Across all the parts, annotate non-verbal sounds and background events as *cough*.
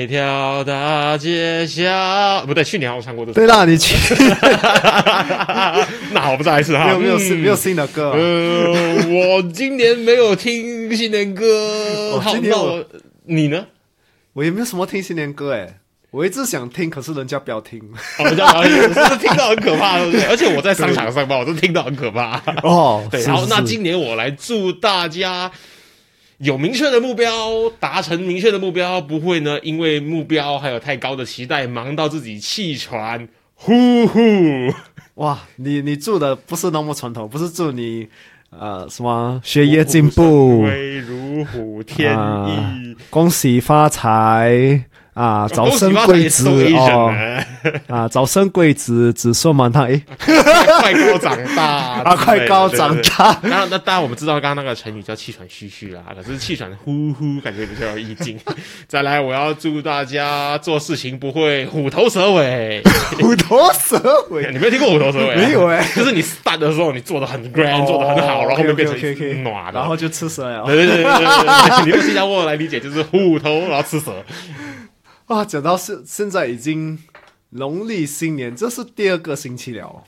每条大街小，不对，去年我唱过这首。对啦，你去 *laughs* 那我，不再来一次哈。没有没有新嗯没有新的歌啊、呃，我今年没有听新年歌。好，今年我你呢？我也没有什么听新年歌哎，我一直想听，可是人家不要听。哦，我这样是不是听到很可怕，*laughs* 对不对？而且我在商场上班，我都听到很可怕。哦，对，是好，那今年我来祝大家有明确的目标，达成明确的目标，不会呢因为目标还有太高的期待，忙到自己气喘。呼呼，哇，你你住的不是那么传统，不是祝你呃什么学业进步，威如虎添啊翼，恭喜发财啊，早生贵子哦啊，早生贵子，子孙满堂。哎，*laughs* 快高长大 *laughs* 啊，快高长。大。当然，那当然我们知道刚刚那个成语叫气喘吁吁啦，可是气喘呼呼感觉比较有意境。*laughs* 再来，我要祝大家做事情不会虎头蛇尾。虎头蛇尾，你没有听过虎头蛇尾、啊？没有哎就是你 start 的时候你做的很 grand，、做的很好，然后后面变成暖的，然后就吃蛇了。对对对对对对对，你用新加坡来理解就是虎头，然后吃蛇。哇，讲到现现在已经农历新年，这是第二个星期了哦，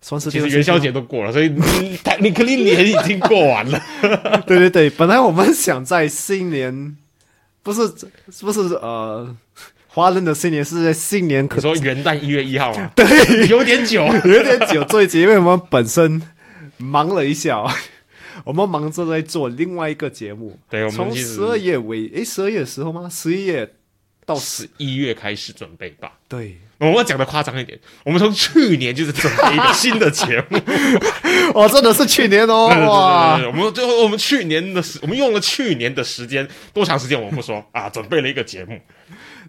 算是第其实元宵节都过了，所以你你肯定年已经过完了。*laughs* 对对对，本来我们想在新年，不是不是呃，华人的新年是在新年，可你说元旦一月一号嘛？对，有点久。有点久这一集，因为我们本身忙了一下、哦，我们忙着在做另外一个节目。对，我们从十二月尾，诶，十二月的时候吗？十一月到十，一月开始准备吧。对，我们讲的夸张一点，我们从去年就是准备一个新的节目。*laughs* 哦，真的是去年哦，对对对哇对，对，我们最后我们去年的时，我们用了去年的时间，多长时间我们不说啊，准备了一个节目。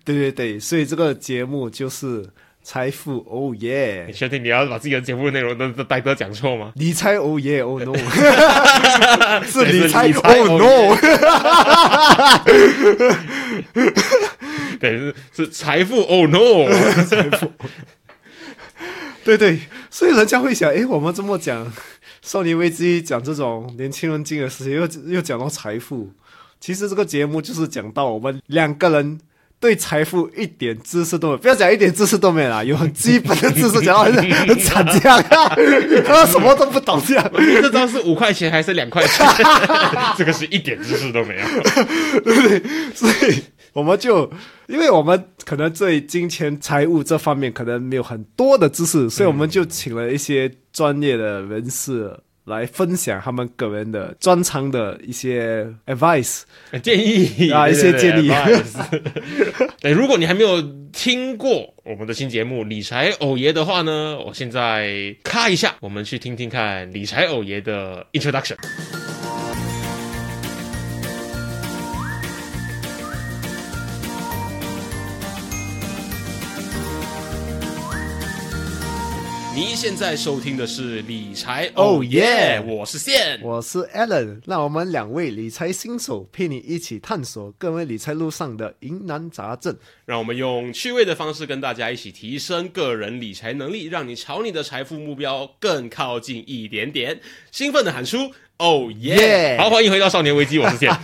对对对，所以这个节目就是财富，哦耶你，确定你要把自己的节目内容都都带哥讲错吗？理财，哦耶，哦 no，*laughs* 是对理财，哦 oh no，*laughs* 对，是是财富，Oh no！*laughs* 财富对对，所以人家会想，哎，我们这么讲少年危机，讲这种年轻人经的事情，又又讲到财富，其实这个节目就是讲到我们两个人。对财富一点知识都没有，不要讲一点知识都没有啦，*laughs* 有很基本的知识，讲到很 *laughs* 很惨这样，他什么都不懂这样。这张是五块钱还是两块钱？这个是一点知识都没有。对所以我们就，因为我们可能对金钱、财务这方面可能没有很多的知识，所以我们就请了一些专业的人士来分享他们个人的专长的一些 advice。建议啊一些建议对，*laughs* 如果你还没有听过我们的新节目《理财偶爷》的话呢，我现在咔一下，我们去听听看理财偶爷的 introduction。你现在收听的是理财 Oh 哦耶 yeah 我是线。我是 Allen，让我们两位理财新手陪你一起探索各位理财路上的疑难杂症。让我们用趣味的方式跟大家一起提升个人理财能力，让你朝你的财富目标更靠近一点点。兴奋的喊出“哦耶 Yeah！” 好，欢迎回到少年危机，我是线。*laughs*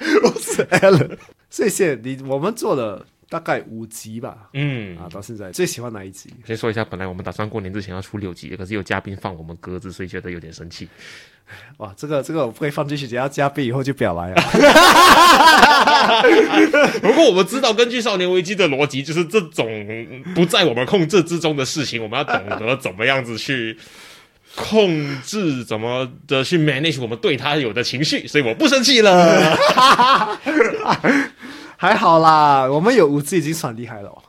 我是 Allen 谢谢你。我们做了大概五集吧，嗯，啊，到现在最喜欢哪一集？先说一下，本来我们打算过年之前要出六集的，可是有嘉宾放我们鸽子，所以觉得有点生气。哇，这个这个我不会放进去，只要嘉宾以后就不要来了。*laughs* 不过我们知道，根据少年危机的逻辑，就是这种不在我们控制之中的事情，我们要懂得怎么样子去控制，怎么的去 manage 我们对他有的情绪，所以我不生气了。*laughs* 还好啦，我们有五 G 已经算厉害了哦。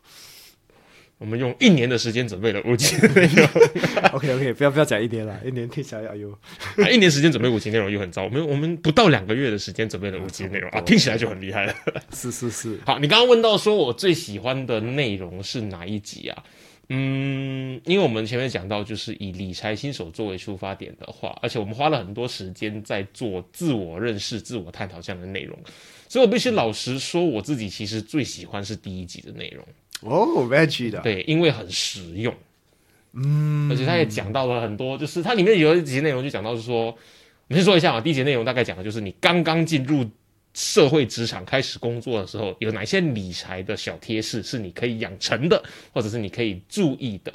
我们用一年的时间准备了五 G 内容，*laughs* OK OK，不要不要讲一年了，一年听起来哎呦，啊一年时间准备五 G 内容又很糟，我们我们不到两个月的时间准备了五 G 内容啊，听起来就很厉害了。是是是，*laughs* 好，你刚刚问到说我最喜欢的内容是哪一集啊？嗯，因为我们前面讲到，就是以理财新手作为出发点的话，而且我们花了很多时间在做自我认识、自我探讨这样的内容，所以我必须老实说，我自己其实最喜欢是第一集的内容。哦，Veggie 的，对，因为很实用，嗯，而且他也讲到了很多，就是它里面有一集内容就讲到是说，我们先说一下啊，第一集内容大概讲的就是你刚刚进入社会职场开始工作的时候，有哪些理财的小贴士是你可以养成的，或者是你可以注意的。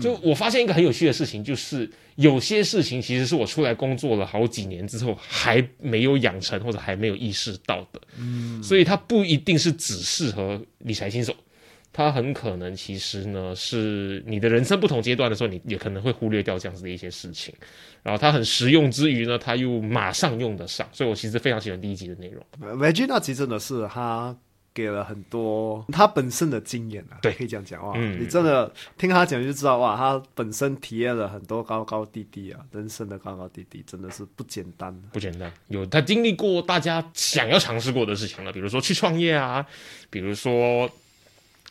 就我发现一个很有趣的事情，就是有些事情其实是我出来工作了好几年之后还没有养成或者还没有意识到的，嗯，所以它不一定是只适合理财新手。它很可能其实呢是你的人生不同阶段的时候，你也可能会忽略掉这样子的一些事情。然后它很实用之余呢，它又马上用得上，所以我其实非常喜欢第一集的内容。Veggie 那集真的是他给了很多他本身的经验啊，对可以这样讲哇，嗯你真的听他讲就知道哇，他本身体验了很多高高低低啊，人生的高高低低真的是不简单。不简单，有他经历过大家想要尝试过的事情了，比如说去创业啊，比如说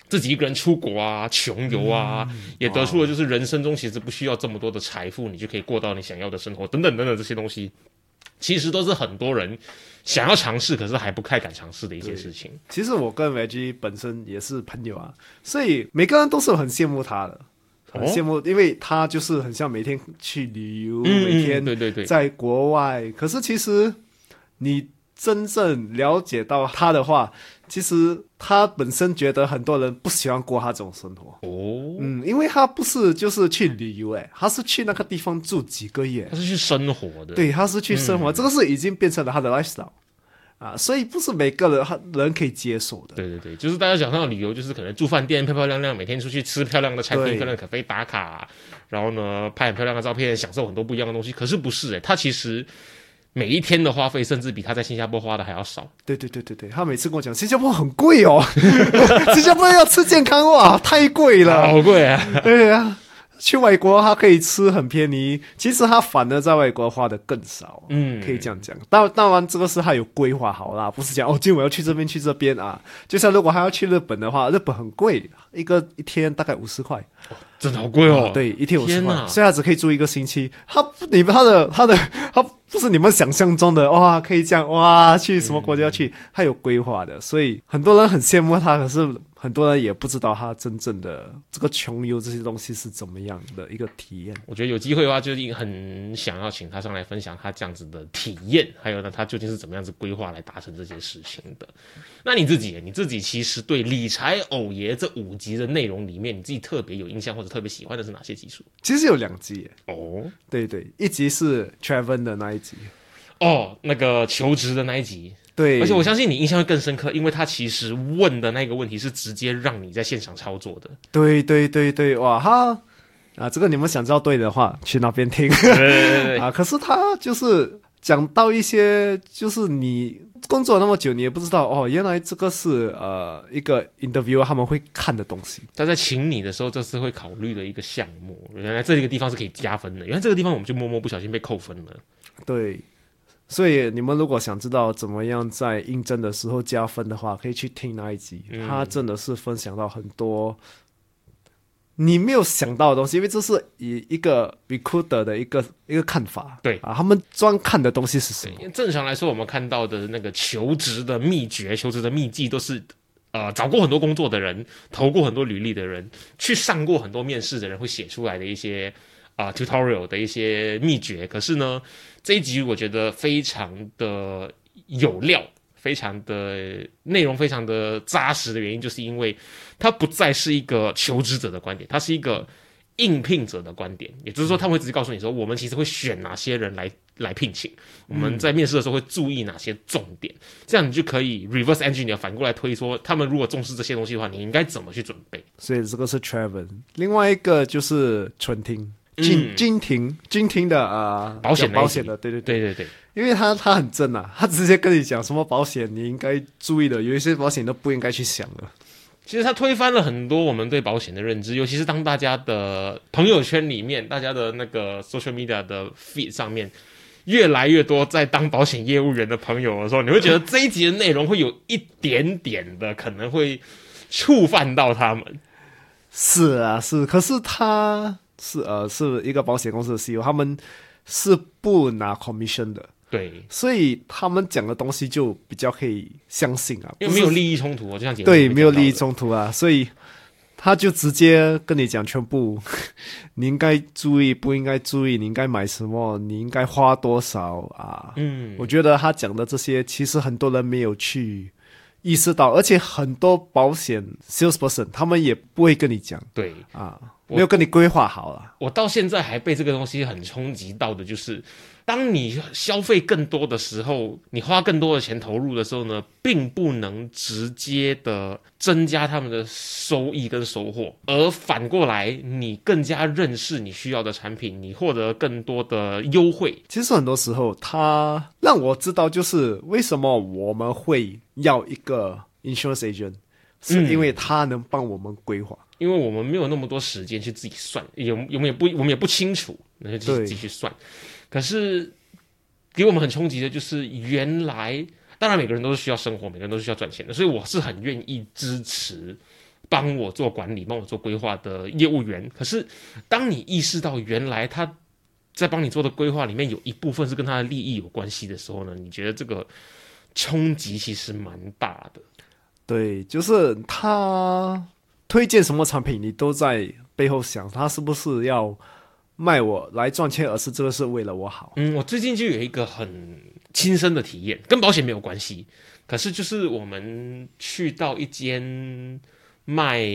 自己一个人出国啊、穷游啊，也得出了就是人生中其实不需要这么多的财富，你就可以过到你想要的生活，等等等等这些东西，其实都是很多人想要尝试，可是还不太敢尝试的一些事情。其实我跟 Veggie 本身也是朋友啊，所以每个人都是很羡慕他的，很哦羡慕，因为他就是很像每天去旅游，嗯每天对对对，在国外。可是其实你真正了解到他的话，其实他本身觉得很多人不喜欢过他这种生活。哦，嗯，因为他不是就是去旅游，哎，他是去那个地方住几个月他，是去生活的，对，他是去生活，这个是已经变成了他的 lifestyle 啊，所以不是每个人他人可以接受的。对对对，就是大家想到旅游，就是可能住饭店漂漂亮亮，每天出去吃漂亮的餐厅、对漂亮的咖啡打卡，然后呢拍很漂亮的照片，享受很多不一样的东西。可是不是诶、他其实每一天的花费，甚至比他在新加坡花的还要少。对对对对对，他每次跟我讲新加坡很贵哦，*laughs* 新加坡要吃健康哇，太贵了。好贵啊！对啊，去外国他可以吃很便宜，其实他反而在外国花的更少。嗯，可以这样讲，当当然这个是他有规划好啦，不是讲哦，今天我要去这边去这边啊。就像如果他要去日本的话，日本很贵，一个一天大概五十块，真的好贵哦。对，一天五十块，所以他只可以住一个星期。他不，你们他的他的他不是你们想象中的哇，可以这样哇，去什么国家去，他有规划的，所以很多人很羡慕他，可是很多人也不知道他真正的这个穷游这些东西是怎么样的一个体验。我觉得有机会的话，就是很想要请他上来分享他这样子的体验，还有呢，他究竟是怎么样子规划来达成这件事情的。那你自己，你自己其实对理财偶爷这五集的内容里面，你自己特别有印象或者特别喜欢的是哪些集数？其实有两集耶，哦对对，一集是 Traven 的那一集，哦，那个求职的那一集，对，而且我相信你印象会更深刻，因为他其实问的那个问题是直接让你在现场操作的。对对对对，哇哈啊，这个你们想知道对的话，去那边听 *laughs* 对对对对，啊。可是他就是讲到一些，就是你工作那么久，你也不知道哦，原来这个是呃一个 interview 他们会看的东西。他在请你的时候，这是会考虑的一个项目。原来这个地方是可以加分的，原来这个地方我们就默默不小心被扣分了。对，所以你们如果想知道怎么样在应征的时候加分的话，可以去听那一集，嗯他真的是分享到很多你没有想到的东西，因为这是以一个 recruiter 的一个一个看法，对啊，他们专看的东西是什么？因为正常来说，我们看到的那个求职的秘诀、求职的秘籍，都是呃找过很多工作的人、投过很多履历的人、去上过很多面试的人会写出来的一些啊、tutorial 的一些秘诀。可是呢，这一集我觉得非常的有料。非常的内容非常的扎实的原因，就是因为它不再是一个求职者的观点，它是一个应聘者的观点。也就是说，他会直接告诉你说，我们其实会选哪些人来来聘请，我们在面试的时候会注意哪些重点，这样你就可以 reverse engineer 反过来推说，他们如果重视这些东西的话，你应该怎么去准备？所以这个是 Traven，另外一个就是春婷。金嗯金庭，金庭的啊，保险保险的，对对对，对对对，因为他他很正啊，他直接跟你讲什么保险你应该注意的，有一些保险都不应该去想的。其实他推翻了很多我们对保险的认知，尤其是当大家的朋友圈里面，大家的那个 social media 的 feed 上面，越来越多在当保险业务员的朋友的时候，你会觉得这一集的内容会有一点点的可能会触犯到他们。是啊，是，可是他是呃是一个保险公司的 CEO，他们是不拿 commission 的，对，所以他们讲的东西就比较可以相信啊，因为没有，利益冲突，就像节目对，没有利益冲突啊，所以他就直接跟你讲全部，*laughs* 你应该注意，不应该注意，你应该买什么，你应该花多少啊？嗯，我觉得他讲的这些，其实很多人没有去意识到，而且很多保险 salesperson 他们也不会跟你讲对。啊，我没有跟你规划好了。我到现在还被这个东西很冲击到的，就是当你消费更多的时候，你花更多的钱投入的时候呢，并不能直接的增加他们的收益跟收获，而反过来，你更加认识你需要的产品，你获得更多的优惠。其实很多时候，他让我知道，就是为什么我们会要一个 insurance agent，是因为他能帮我们规划。因为我们没有那么多时间去自己算，有我们也不我们也不清楚，那就自己对自己去算。可是给我们很冲击的就是，原来当然每个人都是需要生活，每个人都是需要赚钱的，所以我是很愿意支持帮我做管理、帮我做规划的业务员。可是当你意识到原来他在帮你做的规划里面有一部分是跟他的利益有关系的时候呢，你觉得这个冲击其实蛮大的。对，就是他推荐什么产品，你都在背后想，他是不是要卖我来赚钱，而是这个是为了我好。嗯，我最近就有一个很亲身的体验，跟保险没有关系，可是就是我们去到一间卖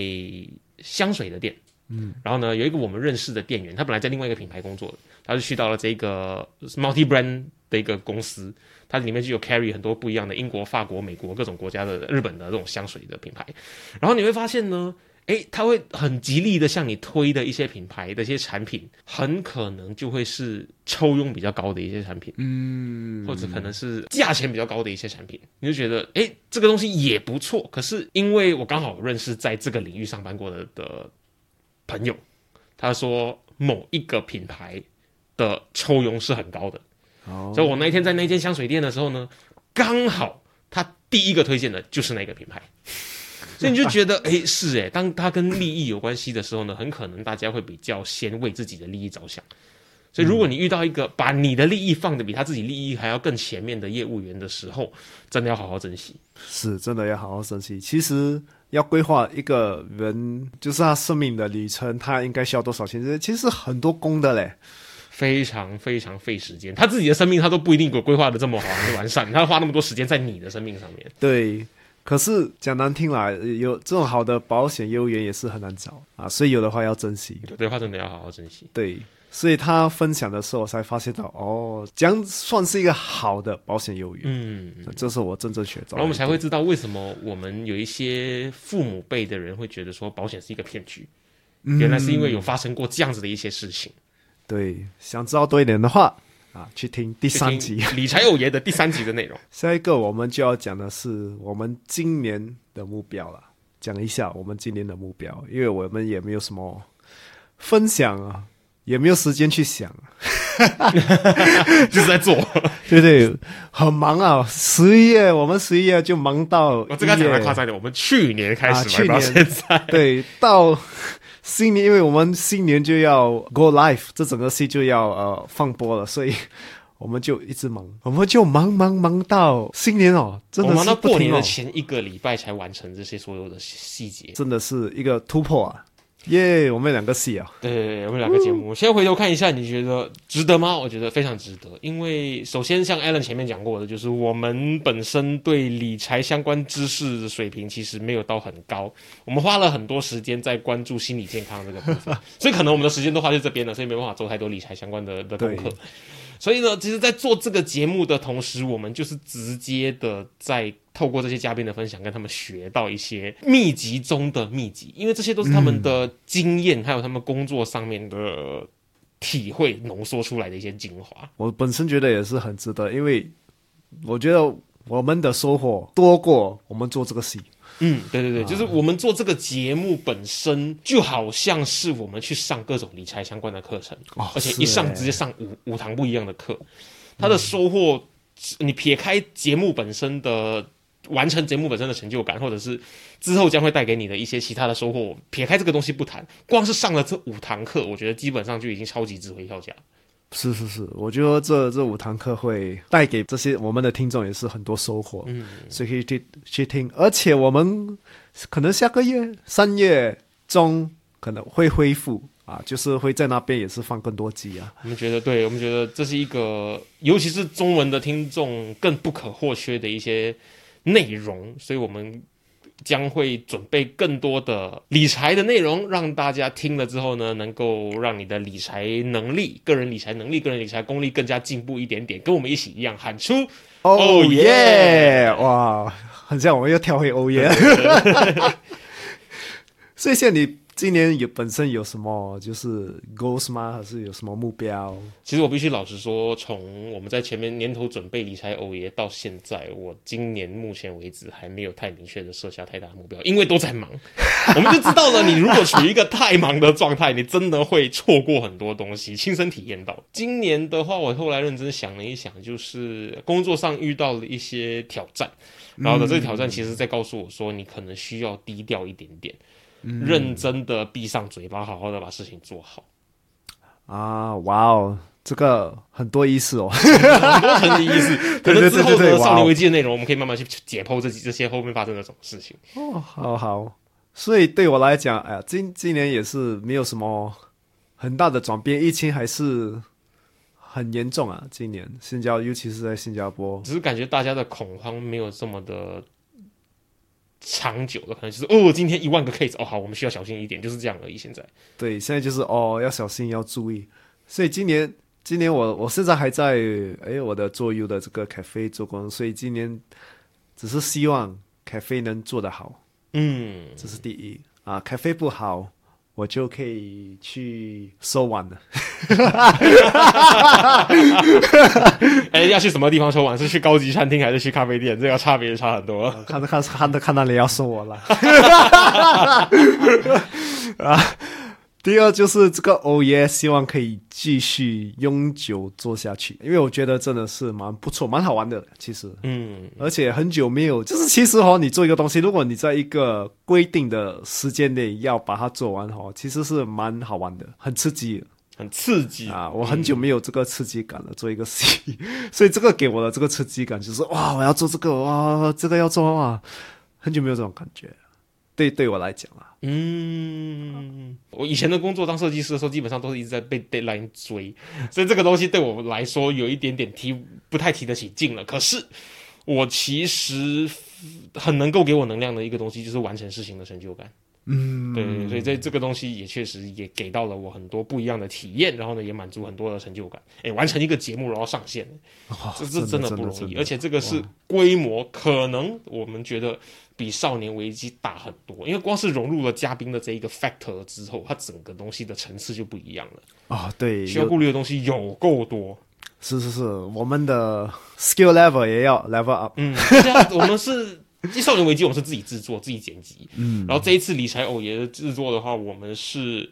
香水的店，嗯，然后呢，有一个我们认识的店员，他本来在另外一个品牌工作的，他就去到了这个 multi brand 的一个公司，它里面就有 carry 很多不一样的英国、法国、美国各种国家的日本的这种香水的品牌，然后你会发现呢。诶，他会很极力的向你推的一些品牌的一些产品，很可能就会是抽佣比较高的一些产品，嗯，或者可能是价钱比较高的一些产品，你就觉得诶，这个东西也不错。可是因为我刚好认识在这个领域上班过的的朋友，他说某一个品牌的抽佣是很高的，哦所以我那一天在那间香水店的时候呢，刚好他第一个推荐的就是那个品牌。所以你就觉得，*laughs* 哎，是哎，当他跟利益有关系的时候呢，很可能大家会比较先为自己的利益着想。所以，如果你遇到一个把你的利益放的比他自己利益还要更前面的业务员的时候，真的要好好珍惜。是真的要好好珍惜。其实要规划一个人，就是他生命的旅程，他应该需要多少钱？这其实很多功的嘞。非常非常费时间，他自己的生命他都不一定有规划的这么好很完善，他花那么多时间在你的生命上面。对，可是讲难听啦，有这种好的保险业务员也是很难找啊，所以有的话要珍惜。有的话真的要好好珍惜。对，所以他分享的时候，我才发现到哦，这样算是一个好的保险业务员。嗯，这是我真正学到的。然后我们才会知道为什么我们有一些父母辈的人会觉得说保险是一个骗局，原来是因为有发生过这样子的一些事情。对，想知道多一点的话啊，去听第三集。理财有爷的第三集的内容。*laughs* 下一个我们就要讲的是我们今年的目标了，讲一下我们今年的目标，因为我们也没有什么分享啊，也没有时间去想，*laughs* 就是在做。*laughs* 对对，很忙啊。十一月我们十一月就忙到我这个讲的夸张点，我们去年开啊始玩到去年现在，*laughs* 对，到新年，因为我们新年就要 go live，这整个戏就要呃放播了，所以我们就一直忙，我们就忙忙忙到新年哦，真我的忙到过年的前一个礼拜才完成这些所有的细节。真的是一个突破啊！耶、我们两个戏啊，对对对，我们两个节目，现在回头看一下，你觉得值得吗？我觉得非常值得，因为首先像 Alan 前面讲过的，就是我们本身对理财相关知识的水平其实没有到很高，我们花了很多时间在关注心理健康这个部分，*laughs* 所以可能我们的时间都花在这边了，所以没办法做太多理财相关的的功课。对。所以呢，其实，在做这个节目的同时，我们就是直接的在透过这些嘉宾的分享，跟他们学到一些秘籍中的秘籍，因为这些都是他们的经验，还有他们工作上面的体会浓缩出来的一些精华。我本身觉得也是很值得，因为我觉得我们的收获多过我们做这个戏。嗯，对对对，就是我们做这个节目本身就好像是我们去上各种理财相关的课程，哦而且一上直接上五五堂不一样的课，它的收获，你撇开节目本身的完成节目本身的成就感，或者是之后将会带给你的一些其他的收获，撇开这个东西不谈，光是上了这五堂课，我觉得基本上就已经超级值回票价。是是是，我觉得这这五堂课会带给这些我们的听众也是很多收获，嗯，所以可以去去听。而且我们可能下个月三月中可能会恢复啊，就是会在那边也是放更多集啊。我们觉得，对我们觉得这是一个，尤其是中文的听众更不可或缺的一些内容，所以我们将会准备更多的理财的内容，让大家听了之后呢，能够让你的理财能力、个人理财能力、个人理财功力更加进步一点点，跟我们一起一样喊出哦耶耶！哇，很像我们又跳回哦耶。所以现在你今年有本身有什么就是 goals 吗？还是有什么目标？其实我必须老实说，从我们在前面年头准备理财偶爷到现在，我今年目前为止还没有太明确的设下太大目标，因为都在忙。*laughs* 我们就知道了，你如果处于一个太忙的状态，你真的会错过很多东西，亲身体验到。今年的话，我后来认真想了一想，就是工作上遇到了一些挑战，然后呢，这个挑战其实在告诉我说，你可能需要低调一点点。认真的闭上嘴巴，好好的把事情做好。啊，哇哦，这个很多意思哦。很多意思。*laughs* 可能之后的少年危机的内容，我们可以慢慢去解剖这这些后面发生的什么事情。哦，好好。所以对我来讲，哎呀，今今年也是没有什么很大的转变，疫情还是很严重啊。今年新加，尤其是在新加坡，只是感觉大家的恐慌没有这么的长久的，可能就是哦，今天一万个 case，哦好，我们需要小心一点，就是这样而已。现在对，现在就是哦，要小心，要注意。所以今年，今年我我现在还在哎我的做 U 的这个 cafe 做工，所以今年只是希望 cafe 能做得好，嗯，这是第一啊。cafe 不好，我就可以去收碗了。*laughs* 哎，要去什么地方收碗？是去高级餐厅还是去咖啡店？这个差别差很多。看看看着看到你要收我了 *laughs* *laughs* 啊！第二就是这个欧耶，希望可以继续永久做下去，因为我觉得真的是蛮不错、蛮好玩的。其实，嗯，而且很久没有，就是其实哦，你做一个东西，如果你在一个规定的时间内要把它做完哦，其实是蛮好玩的，很刺激很刺激啊！我很久没有这个刺激感了，做一个戏，所以这个给我的这个刺激感就是哇，我要做这个哇，这个要做哇，很久没有这种感觉。对，对我来讲啊，嗯，我以前的工作当设计师的时候，基本上都是一直在被 deadline 追，所以这个东西对我来说有一点点提不太提得起劲了。可是我其实很能够给我能量的一个东西，就是完成事情的成就感。嗯，对所以这这个东西也确实也给到了我很多不一样的体验，然后呢，也满足很多的成就感。哎，完成一个节目然后上线，哦这这真的不容易，而且这个是规模，可能我们觉得比少年危机大很多，因为光是融入了嘉宾的这一个 factor 之后，它整个东西的层次就不一样了，哦，对，需要顾虑的东西有够多。是是是，我们的 skill level 也要 level up。嗯，我们是。少年危机，我们是自己制作、自己剪辑，嗯，然后这一次理财偶爷的制作的话，我们是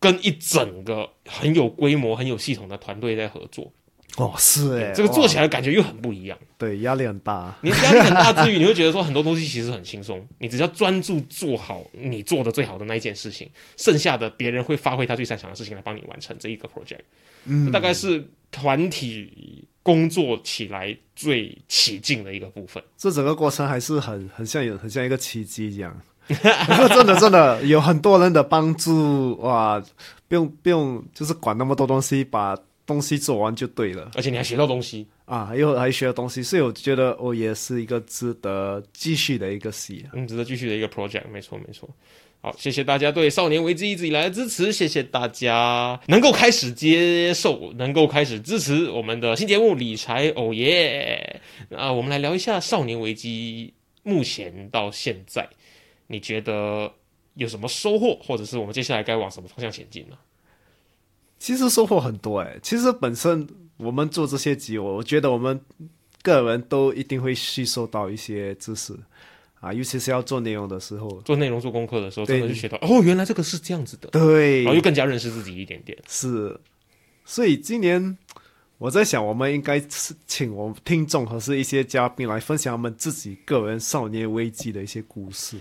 跟一整个很有规模、很有系统的团队在合作，哦，是哎，这个做起来来感觉又很不一样。对压力很大。你压力很大之余，你会觉得说很多东西其实很轻松，你只要专注做好你做的最好的那一件事情，剩下的别人会发挥他最擅长的事情来帮你完成这一个 project。嗯，大概是团体工作起来最起劲的一个部分。这整个过程还是很很像有很像一个奇迹一样。*laughs* 真的真的有很多人的帮助哇，不用不用就是管那么多东西，把东西做完就对了而且你还学到东西。啊，又还学了东西，所以我觉得我也是一个值得继续的一个戏。嗯，值得继续的一个 project，没错没错。好，谢谢大家对少年危机一直以来的支持，谢谢大家能够开始接受，能够开始支持我们的新节目理财哦耶。那我们来聊一下少年危机，目前到现在，你觉得有什么收获，或者是我们接下来该往什么方向前进呢？其实收获很多诶，其实本身我们做这些集，我我觉得我们个人都一定会吸收到一些知识啊，尤其是要做内容的时候，做内容、做功课的时候，真的就学到哦，原来这个是这样子的，对然后又更加认识自己一点点。是，所以今年我在想，我们应该是请我们听众和是一些嘉宾来分享他们自己个人少年危机的一些故事。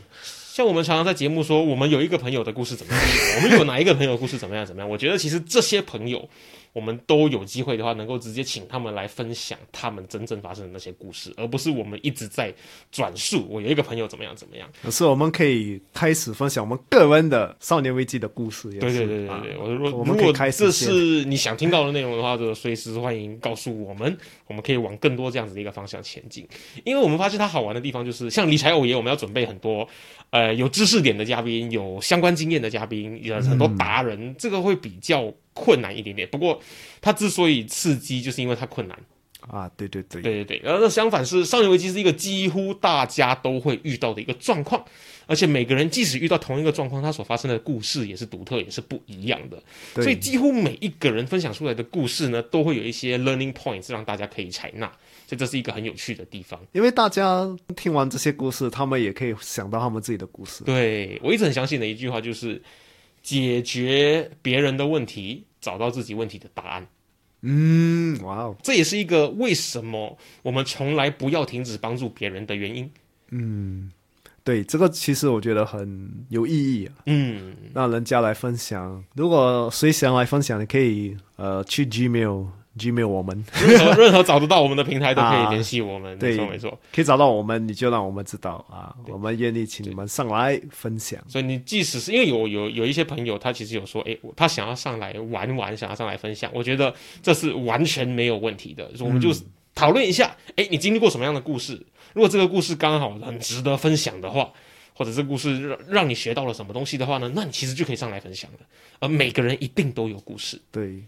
像我们常常在节目说，我们有一个朋友的故事怎么样，我们有哪一个朋友的故事怎么样怎么样。我觉得其实这些朋友，我们都有机会的话，能够直接请他们来分享他们真正发生的那些故事，而不是我们一直在转述。我有一个朋友怎么样怎么样。可是我们可以开始分享我们个人的少年危机的故事。对对对对啊对，我说我如果们可以开始这是你想听到的内容的话，就随时欢迎告诉我们，我们可以往更多这样子的一个方向前进。因为我们发现它好玩的地方就是，像理财偶爷，我们要准备很多呃有知识点的嘉宾，有相关经验的嘉宾，有很多达人，这个会比较困难一点点。不过它之所以刺激，就是因为它困难。啊，对对对，对对对，然后那相反是少年危机是一个几乎大家都会遇到的一个状况，而且每个人即使遇到同一个状况，他所发生的故事也是独特，也是不一样的。所以几乎每一个人分享出来的故事呢，都会有一些 learning points 让大家可以采纳，所以这是一个很有趣的地方。因为大家听完这些故事，他们也可以想到他们自己的故事。对我一直很相信的一句话就是，解决别人的问题，找到自己问题的答案。嗯，哇哦，这也是一个为什么我们从来不要停止帮助别人的原因。嗯对，这个其实我觉得很有意义啊，嗯，让人家来分享。如果谁想来分享，你可以呃去 Gmail Gmail 我们，任何任何找得到我们的平台都可以啊 *laughs* 联系我们。对没错没错。可以找到我们，你就让我们知道啊，我们愿意请你们上来分享。所以你即使是因为有有有一些朋友，他其实有说，诶，我他想要上来玩玩，想要上来分享，我觉得这是完全没有问题的。我们就讨论一下，诶，你经历过什么样的故事？如果这个故事刚好很值得分享的话，或者这故事让让你学到了什么东西的话呢，那你其实就可以上来分享了。而每个人一定都有故事。对，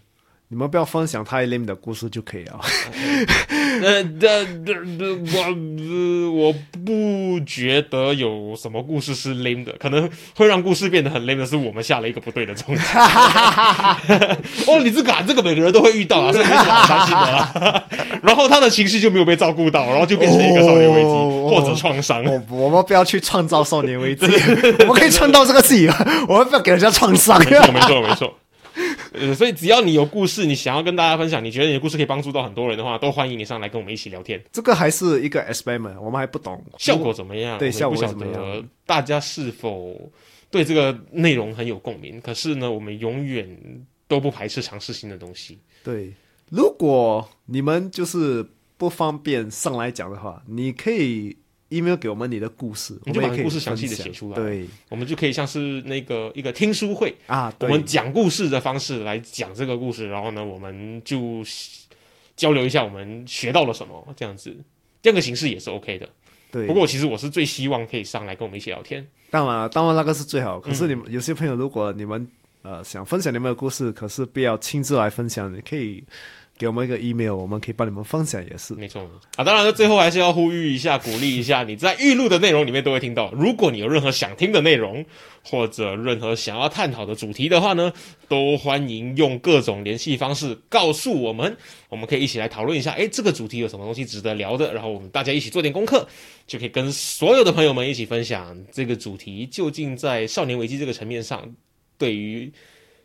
你们不要分享太 lame 的故事就可以了。*laughs* 呃，这这我呃我不觉得有什么故事是 lame 的，可能会让故事变得很 lame 的是我们下了一个不对的重点。*laughs* 哦，你这个、啊、这个每个人都会遇到啊，所以没什么好伤心的啦。*laughs* 然后他的情绪就没有被照顾到，然后就变成一个少年危机、哦或者创伤。我我们不要去创造少年危机，我们可以创造这个自己，我们不要给人家创伤。没错，没错，没错。*laughs* 呃，所以只要你有故事，你想要跟大家分享，你觉得你的故事可以帮助到很多人的话，都欢迎你上来跟我们一起聊天。这个还是一个 experiment，我们还不懂效果怎么样？对效果怎么样大家是否对这个内容很有共鸣？可是呢，我们永远都不排斥尝试新的东西。对，如果你们就是不方便上来讲的话，你可以 email 给我们你的故事，你就把我们也可以故事详细的写出来对我们就可以像是那个一个听书会，啊，我们讲故事的方式来讲这个故事，然后呢，我们就交流一下我们学到了什么，这样子，这样的形式也是 OK 的。对。不过其实我是最希望可以上来跟我们一起聊天。当然，当然那个是最好。可是你们、有些朋友，如果你们呃想分享你们的故事，可是不要亲自来分享，你可以给我们一个 email，我们可以帮你们分享，也是。没错啊，当然，最后还是要呼吁一下，鼓励一下，你在预录的内容里面都会听到。如果你有任何想听的内容，或者任何想要探讨的主题的话呢，都欢迎用各种联系方式告诉我们，我们可以一起来讨论一下，诶，这个主题有什么东西值得聊的，然后我们大家一起做点功课，就可以跟所有的朋友们一起分享这个主题究竟在少年危机这个层面上，对于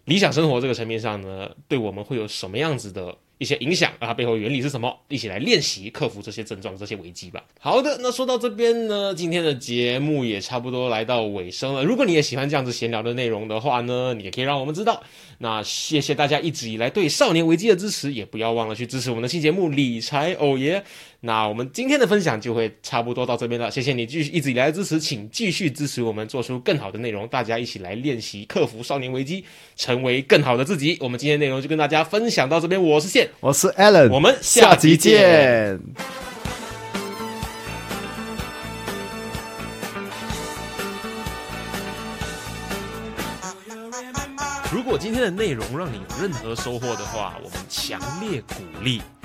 理想生活这个层面上呢，对我们会有什么样子的一些影响啊？它背后原理是什么？一起来练习克服这些症状、这些危机吧。好的，那说到这边呢，今天的节目也差不多来到尾声了。如果你也喜欢这样子闲聊的内容的话呢，你也可以让我们知道。那谢谢大家一直以来对少年危机的支持，也不要忘了去支持我们的新节目《理财偶爷》。那我们今天的分享就会差不多到这边了，谢谢你继续一直以来的支持，请继续支持我们做出更好的内容，大家一起来练习克服少年危机，成为更好的自己。我们今天内容就跟大家分享到这边，我是线，我是 Alan，我们下下集见。如果今天的内容让你有任何收获的话，我们强烈鼓励